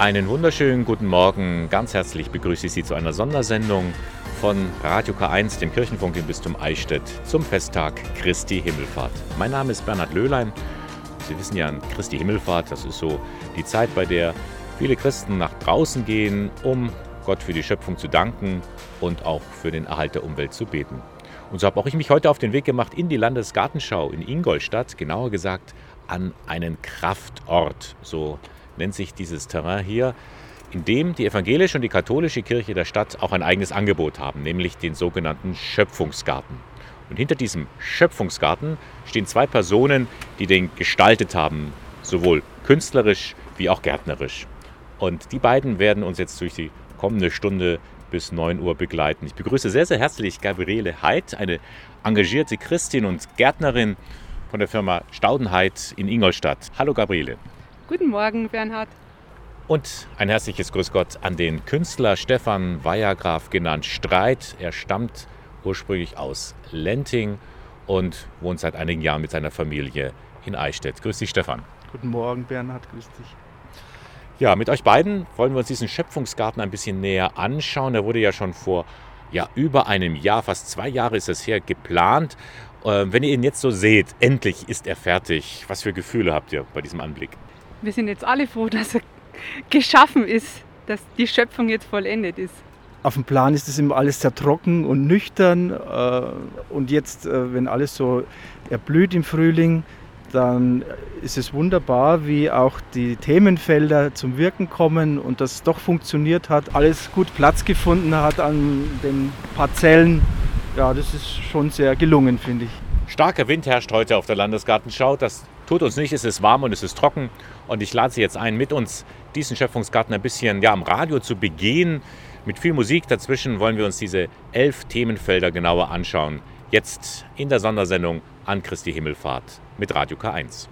Einen wunderschönen guten Morgen. Ganz herzlich begrüße ich Sie zu einer Sondersendung von Radio K1, dem Kirchenfunk im Bistum Eichstätt, zum Festtag Christi Himmelfahrt. Mein Name ist Bernhard Löhlein. Sie wissen ja, Christi Himmelfahrt, das ist so die Zeit, bei der viele Christen nach draußen gehen, um Gott für die Schöpfung zu danken und auch für den Erhalt der Umwelt zu beten. Und so habe auch ich mich heute auf den Weg gemacht in die Landesgartenschau in Ingolstadt, genauer gesagt an einen Kraftort. So nennt sich dieses Terrain hier, in dem die evangelische und die katholische Kirche der Stadt auch ein eigenes Angebot haben, nämlich den sogenannten Schöpfungsgarten. Und hinter diesem Schöpfungsgarten stehen zwei Personen, die den gestaltet haben, sowohl künstlerisch wie auch gärtnerisch. Und die beiden werden uns jetzt durch die kommende Stunde bis 9 Uhr begleiten. Ich begrüße sehr, sehr herzlich Gabriele Heid, eine engagierte Christin und Gärtnerin von der Firma Staudenheit in Ingolstadt. Hallo Gabriele. Guten Morgen, Bernhard. Und ein herzliches Grüß Gott an den Künstler Stefan Weiergraf, genannt Streit. Er stammt ursprünglich aus Lenting und wohnt seit einigen Jahren mit seiner Familie in Eichstätt. Grüß dich, Stefan. Guten Morgen, Bernhard. Grüß dich. Ja, mit euch beiden wollen wir uns diesen Schöpfungsgarten ein bisschen näher anschauen. Der wurde ja schon vor ja, über einem Jahr, fast zwei Jahre ist es her, geplant. Äh, wenn ihr ihn jetzt so seht, endlich ist er fertig. Was für Gefühle habt ihr bei diesem Anblick? Wir sind jetzt alle froh, dass er geschaffen ist, dass die Schöpfung jetzt vollendet ist. Auf dem Plan ist es immer alles sehr trocken und nüchtern. Äh, und jetzt, äh, wenn alles so erblüht im Frühling, dann ist es wunderbar, wie auch die Themenfelder zum Wirken kommen und das doch funktioniert hat, alles gut Platz gefunden hat an den Parzellen. Ja, das ist schon sehr gelungen, finde ich. Starker Wind herrscht heute auf der Landesgartenschau. Das tut uns nicht, es ist warm und es ist trocken. Und ich lade Sie jetzt ein, mit uns diesen Schöpfungsgarten ein bisschen ja, am Radio zu begehen. Mit viel Musik dazwischen wollen wir uns diese elf Themenfelder genauer anschauen. Jetzt in der Sondersendung an Christi Himmelfahrt mit Radio K1.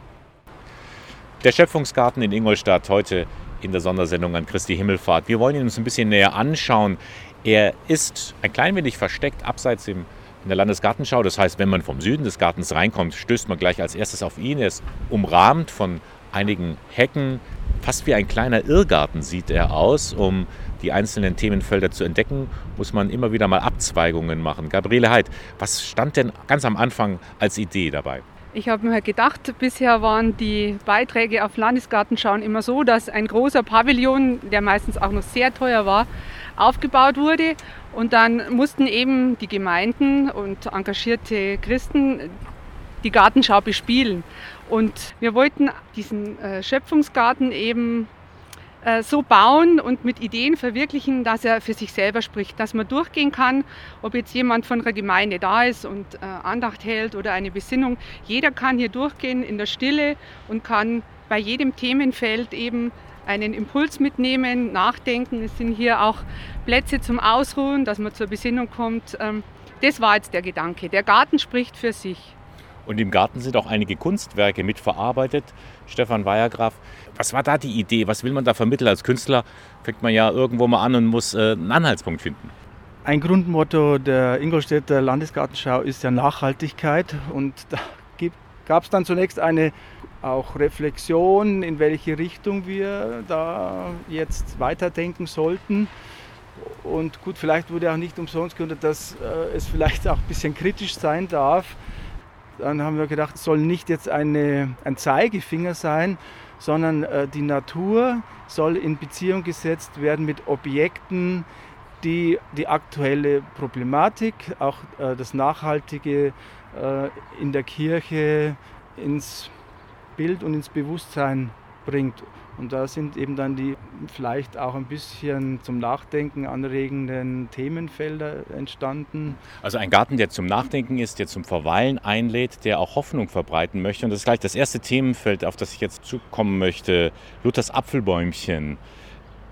Der Schöpfungsgarten in Ingolstadt heute in der Sondersendung an Christi Himmelfahrt. Wir wollen ihn uns ein bisschen näher anschauen. Er ist ein klein wenig versteckt abseits im, in der Landesgartenschau. Das heißt, wenn man vom Süden des Gartens reinkommt, stößt man gleich als erstes auf ihn. Er ist umrahmt von einigen Hecken. Fast wie ein kleiner Irrgarten sieht er aus. Um die einzelnen Themenfelder zu entdecken, muss man immer wieder mal Abzweigungen machen. Gabriele Heid, was stand denn ganz am Anfang als Idee dabei? Ich habe mir gedacht, bisher waren die Beiträge auf Landesgartenschauen immer so, dass ein großer Pavillon, der meistens auch noch sehr teuer war, aufgebaut wurde. Und dann mussten eben die Gemeinden und engagierte Christen die Gartenschau bespielen. Und wir wollten diesen äh, Schöpfungsgarten eben äh, so bauen und mit Ideen verwirklichen, dass er für sich selber spricht, dass man durchgehen kann, ob jetzt jemand von einer Gemeinde da ist und äh, Andacht hält oder eine Besinnung. Jeder kann hier durchgehen in der Stille und kann bei jedem Themenfeld eben einen Impuls mitnehmen, nachdenken. Es sind hier auch Plätze zum Ausruhen, dass man zur Besinnung kommt. Ähm, das war jetzt der Gedanke. Der Garten spricht für sich. Und im Garten sind auch einige Kunstwerke mitverarbeitet. Stefan Weiergraf, was war da die Idee? Was will man da vermitteln als Künstler? Fängt man ja irgendwo mal an und muss äh, einen Anhaltspunkt finden. Ein Grundmotto der Ingolstädter Landesgartenschau ist ja Nachhaltigkeit. Und da gab es dann zunächst eine auch Reflexion, in welche Richtung wir da jetzt weiterdenken sollten. Und gut, vielleicht wurde auch nicht umsonst gegründet, dass äh, es vielleicht auch ein bisschen kritisch sein darf dann haben wir gedacht, es soll nicht jetzt eine, ein Zeigefinger sein, sondern äh, die Natur soll in Beziehung gesetzt werden mit Objekten, die die aktuelle Problematik, auch äh, das Nachhaltige äh, in der Kirche ins Bild und ins Bewusstsein bringt. Und da sind eben dann die vielleicht auch ein bisschen zum Nachdenken anregenden Themenfelder entstanden. Also ein Garten, der zum Nachdenken ist, der zum Verweilen einlädt, der auch Hoffnung verbreiten möchte. Und das ist gleich das erste Themenfeld, auf das ich jetzt zukommen möchte. Luthers Apfelbäumchen.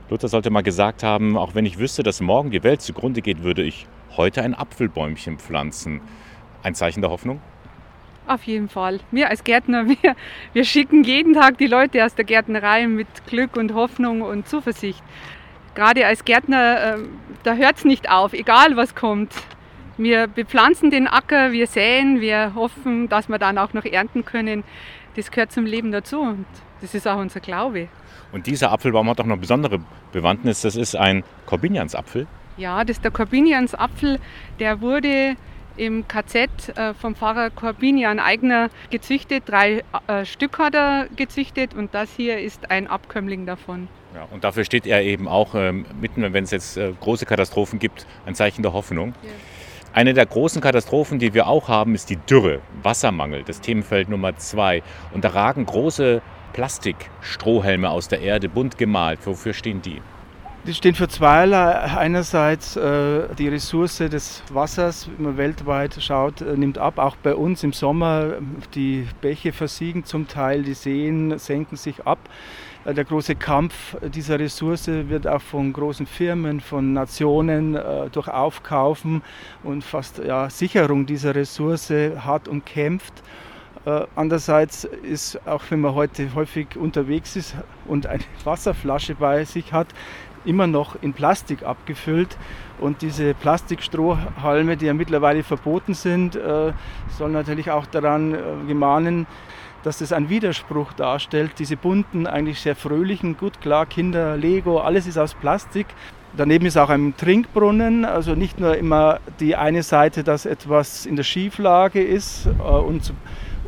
Luther sollte mal gesagt haben, auch wenn ich wüsste, dass morgen die Welt zugrunde geht, würde ich heute ein Apfelbäumchen pflanzen. Ein Zeichen der Hoffnung? Auf jeden Fall. Wir als Gärtner, wir, wir schicken jeden Tag die Leute aus der Gärtnerei mit Glück und Hoffnung und Zuversicht. Gerade als Gärtner, äh, da hört es nicht auf, egal was kommt. Wir bepflanzen den Acker, wir säen, wir hoffen, dass wir dann auch noch ernten können. Das gehört zum Leben dazu und das ist auch unser Glaube. Und dieser Apfelbaum hat auch noch besondere Bewandtnis. Das ist ein Corbiniansapfel. Ja, das ist der Corbiniansapfel. Der wurde im KZ äh, vom Pfarrer Corbinian Eigner gezüchtet. Drei äh, Stück hat er gezüchtet und das hier ist ein Abkömmling davon. Ja, und dafür steht er eben auch ähm, mitten, wenn es jetzt äh, große Katastrophen gibt, ein Zeichen der Hoffnung. Ja. Eine der großen Katastrophen, die wir auch haben, ist die Dürre, Wassermangel, das Themenfeld Nummer zwei. Und da ragen große Plastikstrohhelme aus der Erde, bunt gemalt. Wofür stehen die? Die stehen für zweierlei. Einerseits äh, die Ressource des Wassers, wenn man weltweit schaut, äh, nimmt ab. Auch bei uns im Sommer, die Bäche versiegen zum Teil, die Seen senken sich ab. Äh, der große Kampf dieser Ressource wird auch von großen Firmen, von Nationen äh, durch Aufkaufen und fast ja, Sicherung dieser Ressource hart umkämpft. Äh, andererseits ist, auch wenn man heute häufig unterwegs ist und eine Wasserflasche bei sich hat, immer noch in Plastik abgefüllt. Und diese Plastikstrohhalme, die ja mittlerweile verboten sind, äh, sollen natürlich auch daran äh, gemahnen, dass das ein Widerspruch darstellt. Diese bunten, eigentlich sehr fröhlichen, gut klar, Kinder, Lego, alles ist aus Plastik. Daneben ist auch ein Trinkbrunnen, also nicht nur immer die eine Seite, dass etwas in der Schieflage ist äh, und,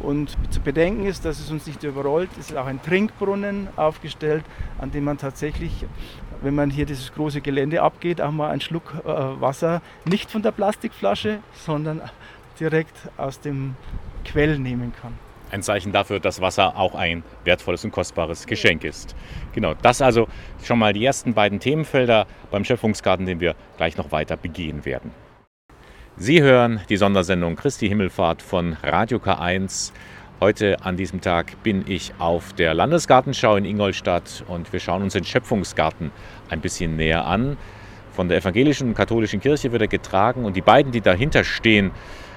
und zu bedenken ist, dass es uns nicht überrollt. Es ist auch ein Trinkbrunnen aufgestellt, an dem man tatsächlich, wenn man hier dieses große Gelände abgeht, auch mal einen Schluck äh, Wasser nicht von der Plastikflasche, sondern direkt aus dem Quell nehmen kann ein Zeichen dafür, dass Wasser auch ein wertvolles und kostbares Geschenk ist. Genau, das also schon mal die ersten beiden Themenfelder beim Schöpfungsgarten, den wir gleich noch weiter begehen werden. Sie hören die Sondersendung Christi Himmelfahrt von Radio K1. Heute an diesem Tag bin ich auf der Landesgartenschau in Ingolstadt und wir schauen uns den Schöpfungsgarten ein bisschen näher an. Von der evangelischen und katholischen Kirche wird er getragen und die beiden, die dahinter stehen,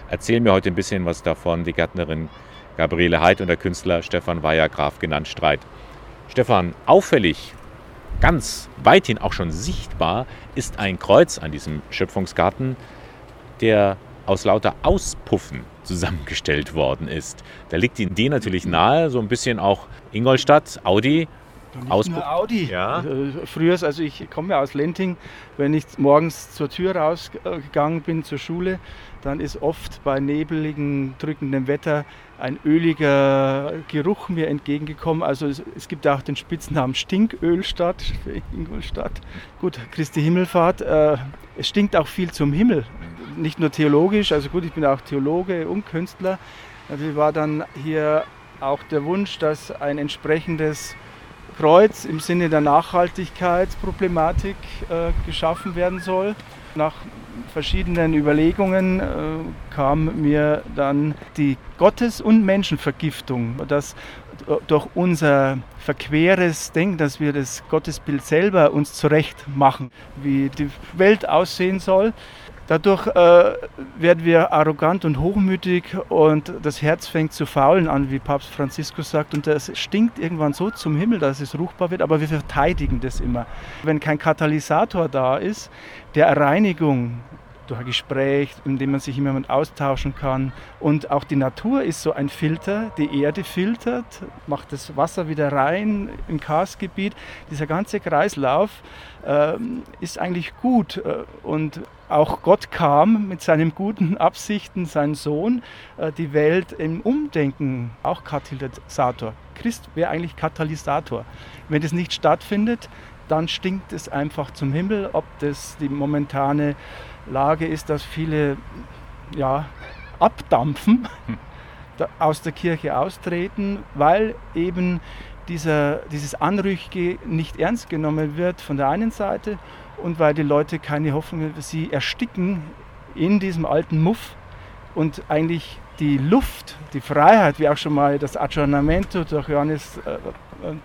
erzählen mir heute ein bisschen was davon. Die Gärtnerin Gabriele Heid und der Künstler Stefan Weiergraf genannt Streit. Stefan, auffällig, ganz weithin auch schon sichtbar, ist ein Kreuz an diesem Schöpfungsgarten, der aus lauter Auspuffen zusammengestellt worden ist. Da liegt die Idee natürlich nahe, so ein bisschen auch Ingolstadt, Audi, Auspuff. Audi. Ja. Äh, früher, also ich komme ja aus Lenting, wenn ich morgens zur Tür rausgegangen bin zur Schule, dann ist oft bei nebeligen, drückendem Wetter ein öliger Geruch mir entgegengekommen. Also es, es gibt auch den Spitznamen Stinköhlstadt für Ingolstadt. Gut, Christi Himmelfahrt. Äh, es stinkt auch viel zum Himmel. Nicht nur theologisch, also gut, ich bin auch Theologe und Künstler. Natürlich war dann hier auch der Wunsch, dass ein entsprechendes Kreuz im Sinne der Nachhaltigkeitsproblematik äh, geschaffen werden soll. Nach verschiedenen Überlegungen äh, kam mir dann die Gottes- und Menschenvergiftung, dass durch unser verqueres Denken, dass wir das Gottesbild selber uns zurecht machen, wie die Welt aussehen soll, Dadurch äh, werden wir arrogant und hochmütig und das Herz fängt zu faulen an, wie Papst Franziskus sagt. Und das stinkt irgendwann so zum Himmel, dass es ruchbar wird, aber wir verteidigen das immer. Wenn kein Katalysator da ist, der Reinigung durch ein Gespräch, in dem man sich immer mit austauschen kann. Und auch die Natur ist so ein Filter, die Erde filtert, macht das Wasser wieder rein im Karstgebiet. Dieser ganze Kreislauf äh, ist eigentlich gut. Äh, und auch Gott kam mit seinen guten Absichten, sein Sohn, äh, die Welt im Umdenken, auch Katalysator. Christ wäre eigentlich Katalysator. Wenn das nicht stattfindet, dann stinkt es einfach zum Himmel, ob das die momentane Lage ist, dass viele ja, abdampfen, aus der Kirche austreten, weil eben dieser, dieses Anrüchige nicht ernst genommen wird von der einen Seite und weil die Leute keine Hoffnung haben, sie ersticken in diesem alten Muff und eigentlich die Luft, die Freiheit, wie auch schon mal das Aggiornamento durch Johannes äh,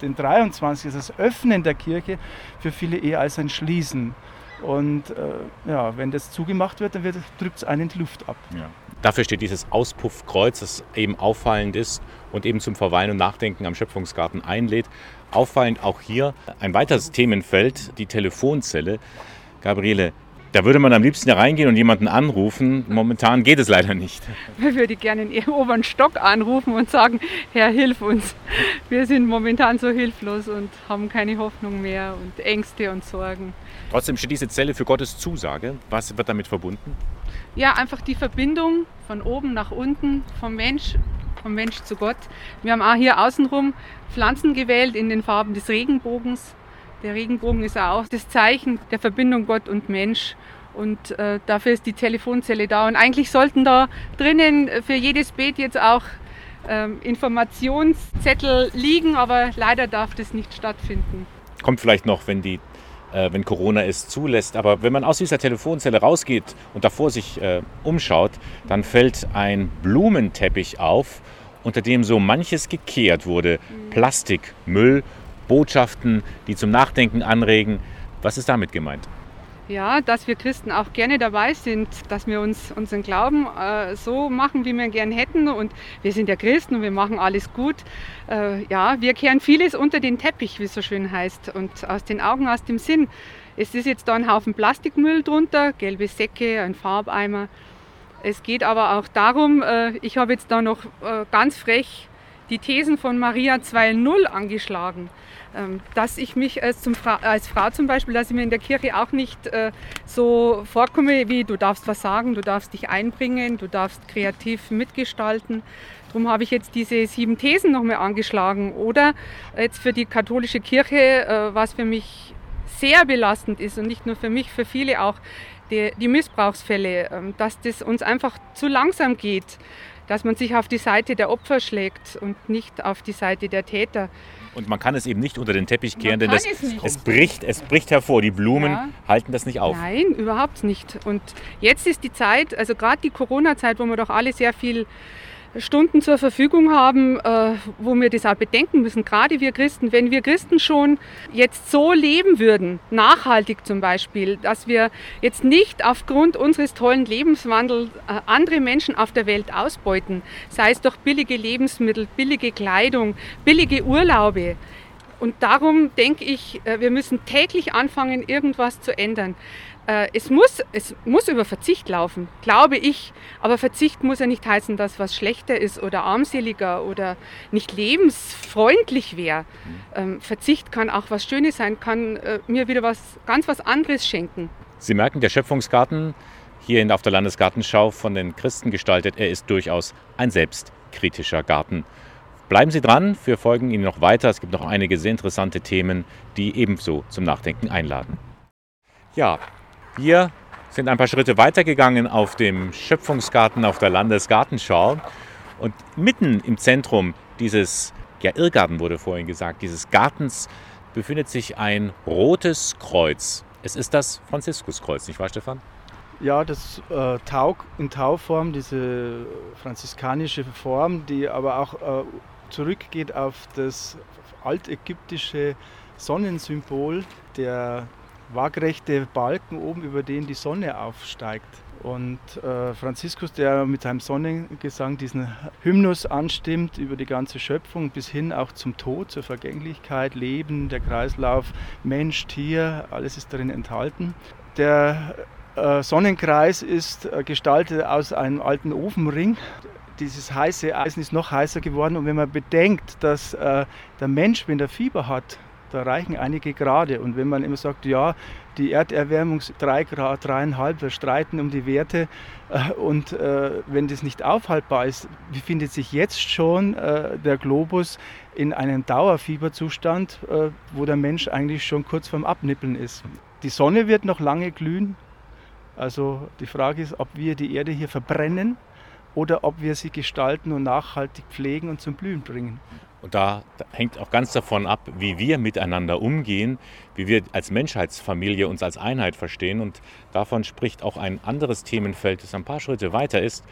den 23, das Öffnen der Kirche für viele eher als ein Schließen. Und äh, ja, wenn das zugemacht wird, dann drückt es einen die Luft ab. Ja. Dafür steht dieses Auspuffkreuz, das eben auffallend ist und eben zum Verweilen und Nachdenken am Schöpfungsgarten einlädt. Auffallend auch hier ein weiteres Themenfeld, die Telefonzelle. Gabriele, Da würde man am liebsten reingehen und jemanden anrufen. Momentan geht es leider nicht. Man würde gerne in oberen Stock anrufen und sagen, Herr, hilf uns. Wir sind momentan so hilflos und haben keine Hoffnung mehr und Ängste und Sorgen. Trotzdem steht diese Zelle für Gottes Zusage. Was wird damit verbunden? Ja, einfach die Verbindung von oben nach unten, vom Mensch, vom Mensch zu Gott. Wir haben auch hier außenrum Pflanzen gewählt in den Farben des Regenbogens. Der Regenbogen ist auch das Zeichen der Verbindung Gott und Mensch. Und äh, dafür ist die Telefonzelle da. Und eigentlich sollten da drinnen für jedes Beet jetzt auch ähm, Informationszettel liegen, aber leider darf das nicht stattfinden. Kommt vielleicht noch, wenn die äh, wenn Corona es zulässt. Aber wenn man aus dieser Telefonzelle rausgeht und davor sich äh, umschaut, dann fällt ein Blumenteppich auf, unter dem so manches gekehrt wurde. Mhm. Plastik, Müll, Botschaften, die zum Nachdenken anregen. Was ist damit gemeint? ja, dass wir Christen auch gerne dabei sind, dass wir uns unseren Glauben äh, so machen, wie wir gern hätten. Und wir sind ja Christen und wir machen alles gut. Äh, ja, wir kehren vieles unter den Teppich, wie es so schön heißt, und aus den Augen, aus dem Sinn. Es ist jetzt da ein Haufen Plastikmüll drunter, gelbe Säcke, ein Farbeimer. Es geht aber auch darum, äh, ich habe jetzt da noch äh, ganz frech die Thesen von Maria 2.0 angeschlagen. Ähm, dass ich mich als, Fra als, Frau zum Beispiel, dass ich mir in der Kirche auch nicht äh, so vorkomme, wie du darfst was sagen, du darfst dich einbringen, du darfst kreativ mitgestalten. Darum habe ich jetzt diese sieben Thesen nochmal angeschlagen. Oder jetzt für die katholische Kirche, äh, was für mich sehr belastend ist und nicht nur für mich, für viele auch, die, die Missbrauchsfälle, äh, dass das uns einfach zu langsam geht, dass man sich auf die Seite der Opfer schlägt und nicht auf die Seite der Täter. Und man kann es eben nicht unter den Teppich kehren, denn das, es, es, bricht, es bricht hervor. Die Blumen ja. halten das nicht auf. Nein, überhaupt nicht. Und jetzt ist die Zeit, also gerade die Corona-Zeit, wo wir doch alle sehr viel Stunden zur Verfügung haben, äh, wo wir das auch bedenken müssen, gerade wir Christen, wenn wir Christen schon jetzt so leben würden, nachhaltig zum Beispiel, dass wir jetzt nicht aufgrund unseres tollen Lebenswandels äh, andere Menschen auf der Welt ausbeuten, sei es durch billige Lebensmittel, billige Kleidung, billige Urlaube. Und darum denke ich, äh, wir müssen täglich anfangen, irgendwas zu ändern. Äh, es, muss, es muss über Verzicht laufen, glaube ich. Aber Verzicht muss ja nicht heißen, dass was schlechter ist oder armseliger oder nicht lebensfreundlich wäre. Mhm. Ähm, Verzicht kann auch was Schönes sein, kann äh, mir wieder was ganz was anderes schenken. Sie merken, der Schöpfungsgarten hier auf der Landesgartenschau von den Christen gestaltet, er ist durchaus ein selbstkritischer Garten. Bleiben Sie dran, wir folgen Ihnen noch weiter. Es gibt noch einige sehr interessante Themen, die ebenso zum Nachdenken einladen. Ja, wir sind ein paar Schritte weitergegangen auf dem Schöpfungsgarten auf der Landesgartenschau. Und mitten im Zentrum dieses, ja, Irrgarten wurde vorhin gesagt, dieses Gartens befindet sich ein rotes Kreuz. Es ist das Franziskuskreuz, nicht wahr, Stefan? Ja, das äh, Tau in Tauform, diese franziskanische Form, die aber auch äh, zurückgeht auf das altägyptische Sonnensymbol der waagrechte Balken oben, über den die Sonne aufsteigt. Und äh, Franziskus, der mit seinem Sonnengesang diesen Hymnus anstimmt über die ganze Schöpfung bis hin auch zum Tod, zur Vergänglichkeit, Leben, der Kreislauf, Mensch, Tier, alles ist darin enthalten. Der äh, Sonnenkreis ist äh, gestaltet aus einem alten Ofenring. Dieses heiße Eisen ist noch heißer geworden und wenn man bedenkt, dass äh, der Mensch, wenn er Fieber hat, da reichen einige Grade. Und wenn man immer sagt, ja, die Erderwärmung 3 Grad, 3,5, wir streiten um die Werte äh, und äh, wenn das nicht aufhaltbar ist, befindet sich jetzt schon äh, der Globus in einem Dauerfieberzustand, äh, wo der Mensch eigentlich schon kurz vorm Abnippeln ist. Die Sonne wird noch lange glühen. Also die Frage ist, ob wir die Erde hier verbrennen oder ob wir sie gestalten und nachhaltig pflegen und zum Blühen bringen. Und da hängt auch ganz davon ab, wie wir miteinander umgehen, wie wir als Menschheitsfamilie uns als Einheit verstehen. Und davon spricht auch ein anderes Themenfeld, das ein paar Schritte weiter ist.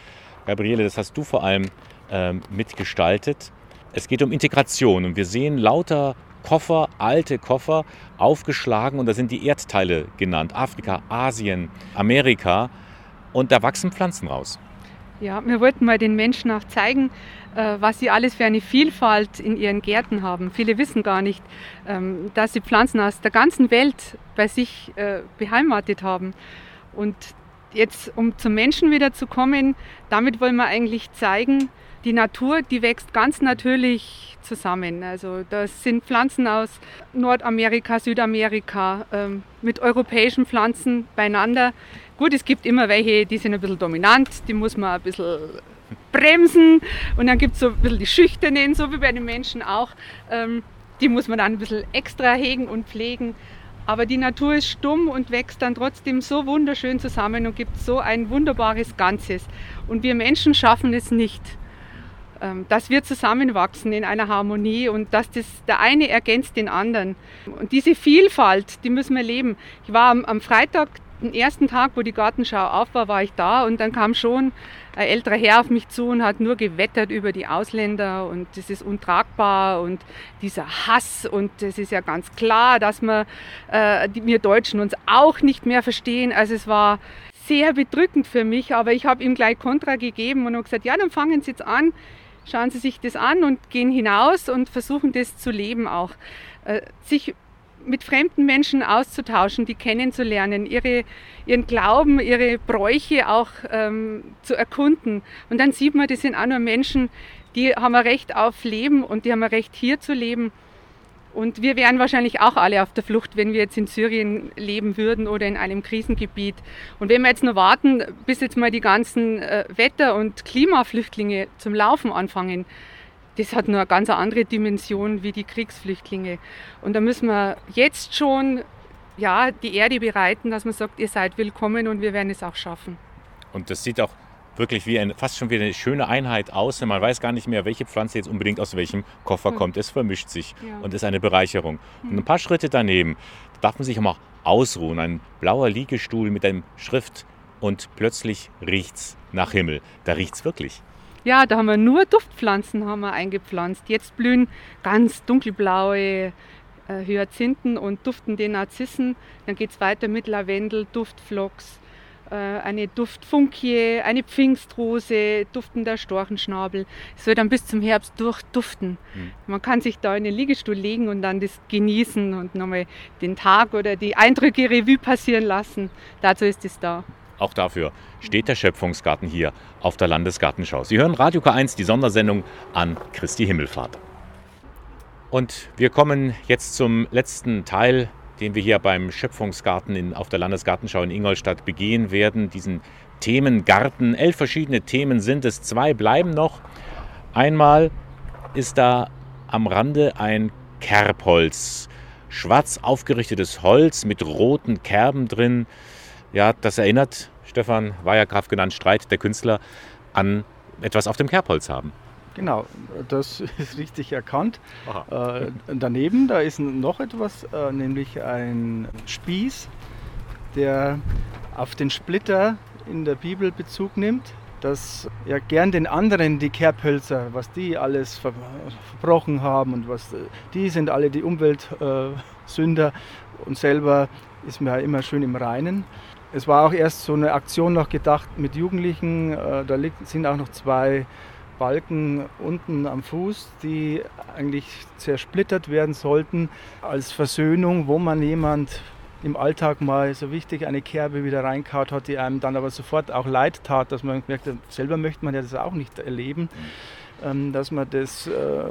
Gabriele, das hast du vor allem ähm, mitgestaltet. Es geht um Integration und wir sehen lauter Koffer, alte Koffer, aufgeschlagen und da sind die Erdteile genannt. Afrika, Asien, Amerika. Und da wachsen Pflanzen raus. Ja, wir wollten mal den Menschen auch zeigen, äh, was sie alles für eine Vielfalt in ihren Gärten haben. Viele wissen gar nicht, ähm, dass sie Pflanzen aus der ganzen Welt bei sich äh, beheimatet haben. Und jetzt, um zum Menschen wieder zu kommen, damit wollen wir eigentlich zeigen, die Natur, die wächst ganz natürlich zusammen. Also das sind Pflanzen aus Nordamerika, Südamerika ähm, mit europäischen Pflanzen beieinander. Gut, es gibt immer welche, die sind ein bisschen dominant, die muss man ein bisschen bremsen. Und dann gibt es so ein bisschen die Schüchternen, so wie bei den Menschen auch. Ähm, die muss man dann ein bisschen extra hegen und pflegen. Aber die Natur ist stumm und wächst dann trotzdem so wunderschön zusammen und gibt so ein wunderbares Ganzes. Und wir Menschen schaffen es nicht, dass wir zusammenwachsen in einer Harmonie und dass das, der eine ergänzt den anderen. Und diese Vielfalt, die müssen wir leben. Ich war am, am Freitag, den ersten Tag, wo die Gartenschau auf war, war ich da und dann kam schon ein älterer Herr auf mich zu und hat nur gewettert über die Ausländer und das ist untragbar und dieser Hass und es ist ja ganz klar, dass wir, äh, wir Deutschen uns auch nicht mehr verstehen. Also es war sehr bedrückend für mich, aber ich habe ihm gleich Kontra gegeben und habe gesagt, ja, dann fangen Sie jetzt an, schauen Sie sich das an und gehen hinaus und versuchen das zu leben auch. Äh, sich mit fremden Menschen auszutauschen, die kennenzulernen, ihre, ihren Glauben, ihre Bräuche auch ähm, zu erkunden. Und dann sieht man, das sind auch nur Menschen, die haben ein Recht auf Leben und die haben ein Recht hier zu leben. Und wir wären wahrscheinlich auch alle auf der Flucht, wenn wir jetzt in Syrien leben würden oder in einem Krisengebiet. Und wenn wir jetzt nur warten, bis jetzt mal die ganzen äh, Wetter- und Klimaflüchtlinge zum Laufen anfangen, das hat nur eine ganz andere Dimension wie die Kriegsflüchtlinge. Und da müssen wir jetzt schon ja, die Erde bereiten, dass man sagt, ihr seid willkommen und wir werden es auch schaffen. Und das sieht auch wirklich wie eine, fast schon wie eine schöne Einheit aus. Man weiß gar nicht mehr, welche Pflanze jetzt unbedingt aus welchem Koffer hm. kommt. Es vermischt sich ja. und ist eine Bereicherung. Hm. Und ein paar Schritte daneben darf man sich auch mal ausruhen. Ein blauer Liegestuhl mit einem Schrift und plötzlich riecht es nach Himmel. Da riecht es wirklich. Ja, da haben wir nur Duftpflanzen haben wir eingepflanzt. Jetzt blühen ganz dunkelblaue äh, Hyazinthen und duftende Narzissen. Dann geht es weiter mit Lavendel, Duftflocks, eine Duftfunkie, eine Pfingstrose, duftender Storchenschnabel. Es wird dann bis zum Herbst durchduften. Mhm. Man kann sich da in den Liegestuhl legen und dann das genießen und nochmal den Tag oder die Eindrücke Revue passieren lassen. Dazu ist es da. Auch dafür steht der Schöpfungsgarten hier auf der Landesgartenschau. Sie hören Radio K1, die Sondersendung an Christi Himmelfahrt. Und wir kommen jetzt zum letzten Teil, den wir hier beim Schöpfungsgarten in, auf der Landesgartenschau in Ingolstadt begehen werden. Diesen Themengarten. Elf verschiedene Themen sind es. Zwei bleiben noch. Einmal ist da am Rande ein Kerbholz. Schwarz aufgerichtetes Holz mit roten Kerben drin. Ja, das erinnert Stefan Weierkraft genannt Streit, der Künstler, an etwas auf dem Kerbholz haben. Genau, das ist richtig erkannt. Äh, daneben, da ist noch etwas, äh, nämlich ein Spieß, der auf den Splitter in der Bibel Bezug nimmt, dass ja gern den anderen die Kerbhölzer, was die alles verbrochen haben und was die sind alle die Umweltsünder äh, und selber ist man ja immer schön im Reinen. Es war auch erst so eine Aktion noch gedacht mit Jugendlichen. Äh, da sind auch noch zwei Balken unten am Fuß, die eigentlich zersplittert werden sollten als Versöhnung, wo man jemand im Alltag mal so wichtig eine Kerbe wieder reinkaut hat, die einem dann aber sofort auch leid tat, dass man merkt, selber möchte man ja das auch nicht erleben, ähm, dass man das, äh,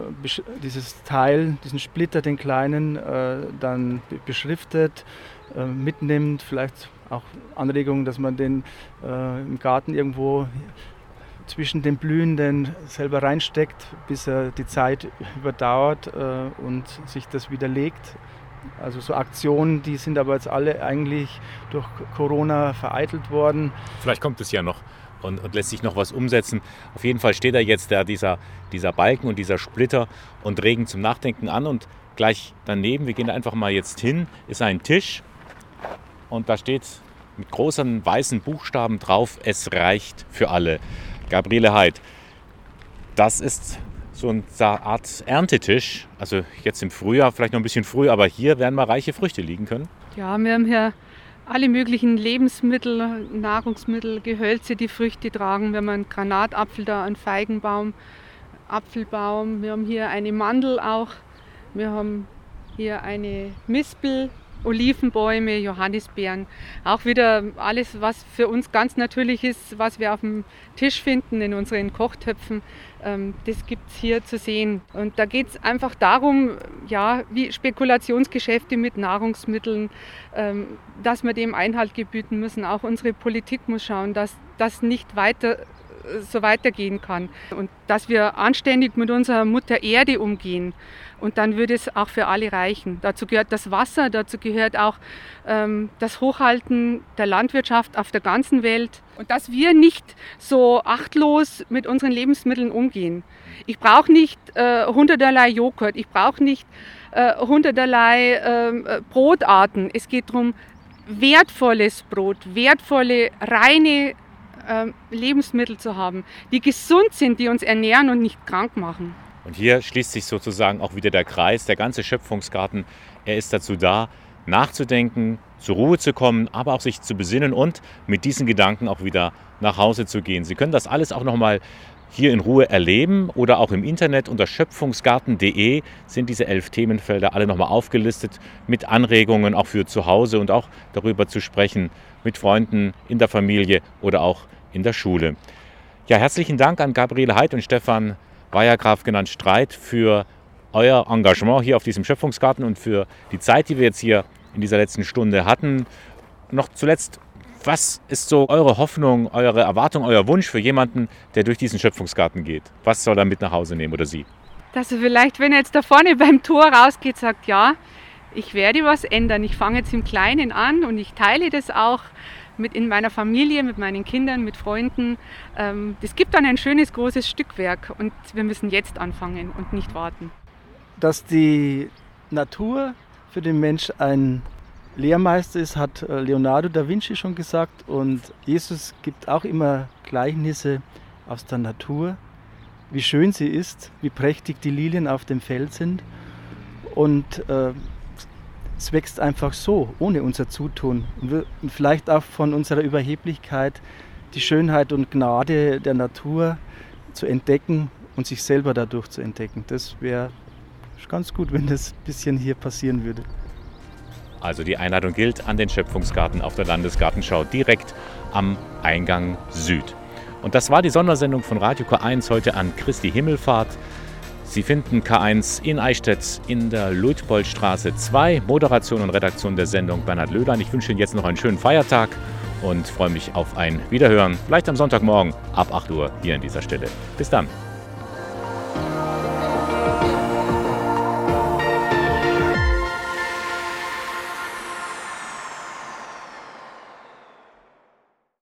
dieses Teil, diesen Splitter, den kleinen, äh, dann beschriftet, mitnimmt, vielleicht auch Anregungen, dass man den äh, im Garten irgendwo zwischen den Blühenden selber reinsteckt, bis er die Zeit überdauert äh, und sich das widerlegt. Also so Aktionen, die sind aber jetzt alle eigentlich durch Corona vereitelt worden. Vielleicht kommt es ja noch und, und, lässt sich noch was umsetzen. Auf jeden Fall steht da jetzt da dieser, dieser Balken und dieser Splitter und regen zum Nachdenken an und gleich daneben, wir gehen da einfach mal jetzt hin, ist ein Tisch und da steht mit großen weißen Buchstaben drauf, es reicht für alle. Gabriele Heid, das ist so eine Art Erntetisch. Also jetzt im Frühjahr, vielleicht noch ein bisschen früh, aber hier werden mal reiche Früchte liegen können. Ja, wir haben hier alle möglichen Lebensmittel, Nahrungsmittel, Gehölze, die Früchte tragen. Wir haben einen Granatapfel da, einen Feigenbaum, Apfelbaum. Wir haben hier eine Mandel auch. Wir haben hier eine Mispel, Olivenbäume, Johannisbeeren. Auch wieder alles, was für uns ganz natürlich ist, was wir auf dem Tisch finden in unseren Kochtöpfen. Ähm, das gibt es hier zu sehen. Und da geht es einfach darum, ja, wie Spekulationsgeschäfte mit Nahrungsmitteln, ähm, dass wir dem Einhalt gebieten müssen. Auch unsere Politik muss schauen, dass das nicht weiter so weitergehen kann und dass wir anständig mit unserer Mutter Erde umgehen. Und dann würde es auch für alle reichen. Dazu gehört das Wasser, dazu gehört auch ähm, das Hochhalten der Landwirtschaft auf der ganzen Welt. Und dass wir nicht so achtlos mit unseren Lebensmitteln umgehen. Ich brauche nicht äh, hunderterlei Joghurt, ich brauche nicht äh, hunderterlei ähm, äh, Brotarten. Es geht darum, wertvolles Brot, wertvolle, reine Lebensmittel zu haben, die gesund sind, die uns ernähren und nicht krank machen. Und hier schließt sich sozusagen auch wieder der Kreis, der ganze Schöpfungsgarten. Er ist dazu da, nachzudenken, zur Ruhe zu kommen, aber auch sich zu besinnen und mit diesen Gedanken auch wieder nach Hause zu gehen. Sie können das alles auch nochmal hier in Ruhe erleben oder auch im Internet unter schöpfungsgarten.de sind diese elf Themenfelder alle nochmal aufgelistet mit Anregungen auch für zu Hause und auch darüber zu sprechen mit Freunden in der Familie oder auch in der Schule. Ja, herzlichen Dank an Gabriele Heid und Stefan Weiergraf genannt Streit für euer Engagement hier auf diesem Schöpfungsgarten und für die Zeit, die wir jetzt hier in dieser letzten Stunde hatten. Noch zuletzt, was ist so eure Hoffnung, eure Erwartung, euer Wunsch für jemanden, der durch diesen Schöpfungsgarten geht? Was soll er mit nach Hause nehmen oder sie? Dass er vielleicht, wenn er jetzt da vorne beim Tor rausgeht, sagt, ja, ich werde was ändern. Ich fange jetzt im Kleinen an und ich teile das auch mit in meiner Familie, mit meinen Kindern, mit Freunden. Ähm, das gibt dann ein schönes, großes Stückwerk und wir müssen jetzt anfangen und nicht warten. Dass die Natur für den Mensch ein Lehrmeister ist, hat äh, Leonardo da Vinci schon gesagt und Jesus gibt auch immer Gleichnisse aus der Natur, wie schön sie ist, wie prächtig die Lilien auf dem Feld sind und äh, es wächst einfach so, ohne unser Zutun. Und vielleicht auch von unserer Überheblichkeit die Schönheit und Gnade der Natur zu entdecken und sich selber dadurch zu entdecken. Das wäre ganz gut, wenn das ein bisschen hier passieren würde. Also die Einladung gilt an den Schöpfungsgarten auf der Landesgartenschau direkt am Eingang Süd. Und das war die Sondersendung von Radio K1 heute an Christi Himmelfahrt. Sie finden K1 in Eichstätt in der Luitpoldstraße 2. Moderation und Redaktion der Sendung Bernhard Löhlein. Ich wünsche Ihnen jetzt noch einen schönen Feiertag und freue mich auf ein Wiederhören. Vielleicht am Sonntagmorgen ab 8 Uhr hier an dieser Stelle. Bis dann.